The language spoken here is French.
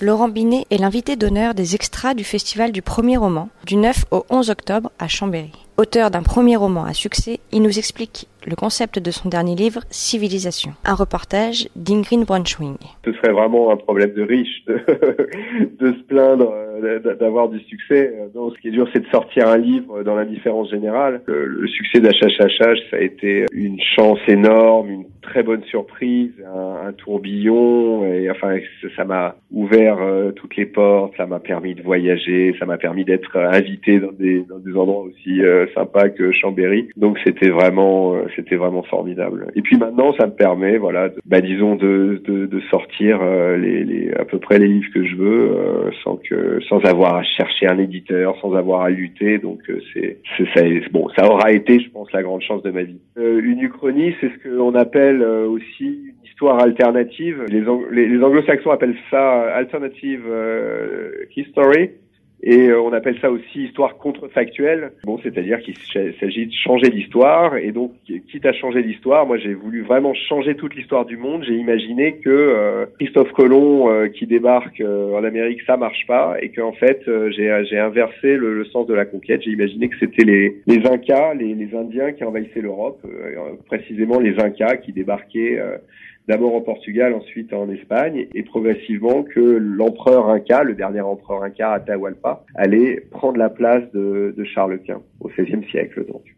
Laurent Binet est l'invité d'honneur des extras du Festival du premier roman, du 9 au 11 octobre à Chambéry. Auteur d'un premier roman à succès, il nous explique le concept de son dernier livre, Civilisation. Un reportage d'Ingrid Braunschwing. Ce serait vraiment un problème de riche de, se plaindre euh, d'avoir du succès. Donc, ce qui est dur, c'est de sortir un livre dans l'indifférence générale. Le, le succès d'Achachachach, ça a été une chance énorme, une très bonne surprise, un, tourbillon. Et enfin, ça m'a ouvert euh, toutes les portes, ça m'a permis de voyager, ça m'a permis d'être invité dans des, endroits aussi euh, sympas que Chambéry. Donc, c'était vraiment c'était vraiment formidable. Et puis maintenant, ça me permet, voilà, bah, disons, de, de, de sortir euh, les, les, à peu près les livres que je veux, euh, sans que, sans avoir à chercher un éditeur, sans avoir à lutter. Donc euh, c'est, ça, bon, ça aura été, je pense, la grande chance de ma vie. une uchronie, c'est ce qu'on appelle aussi une histoire alternative. Les, les, les anglo-saxons appellent ça alternative history. Et euh, on appelle ça aussi histoire contrefactuelle. Bon, c'est-à-dire qu'il s'agit de changer l'histoire. Et donc, quitte à changer l'histoire, moi j'ai voulu vraiment changer toute l'histoire du monde. J'ai imaginé que euh, Christophe Colomb euh, qui débarque en Amérique, ça marche pas, et qu'en fait j'ai inversé le, le, sens de la conquête. J'ai imaginé que c'était les, les Incas, les, les Indiens qui envahissaient l'Europe, précisément les Incas qui débarquaient d'abord au Portugal, ensuite en Espagne, et progressivement que l'empereur Inca, le dernier empereur Inca, Atahualpa, allait prendre la place de, de Charles Quint au XVIe siècle donc.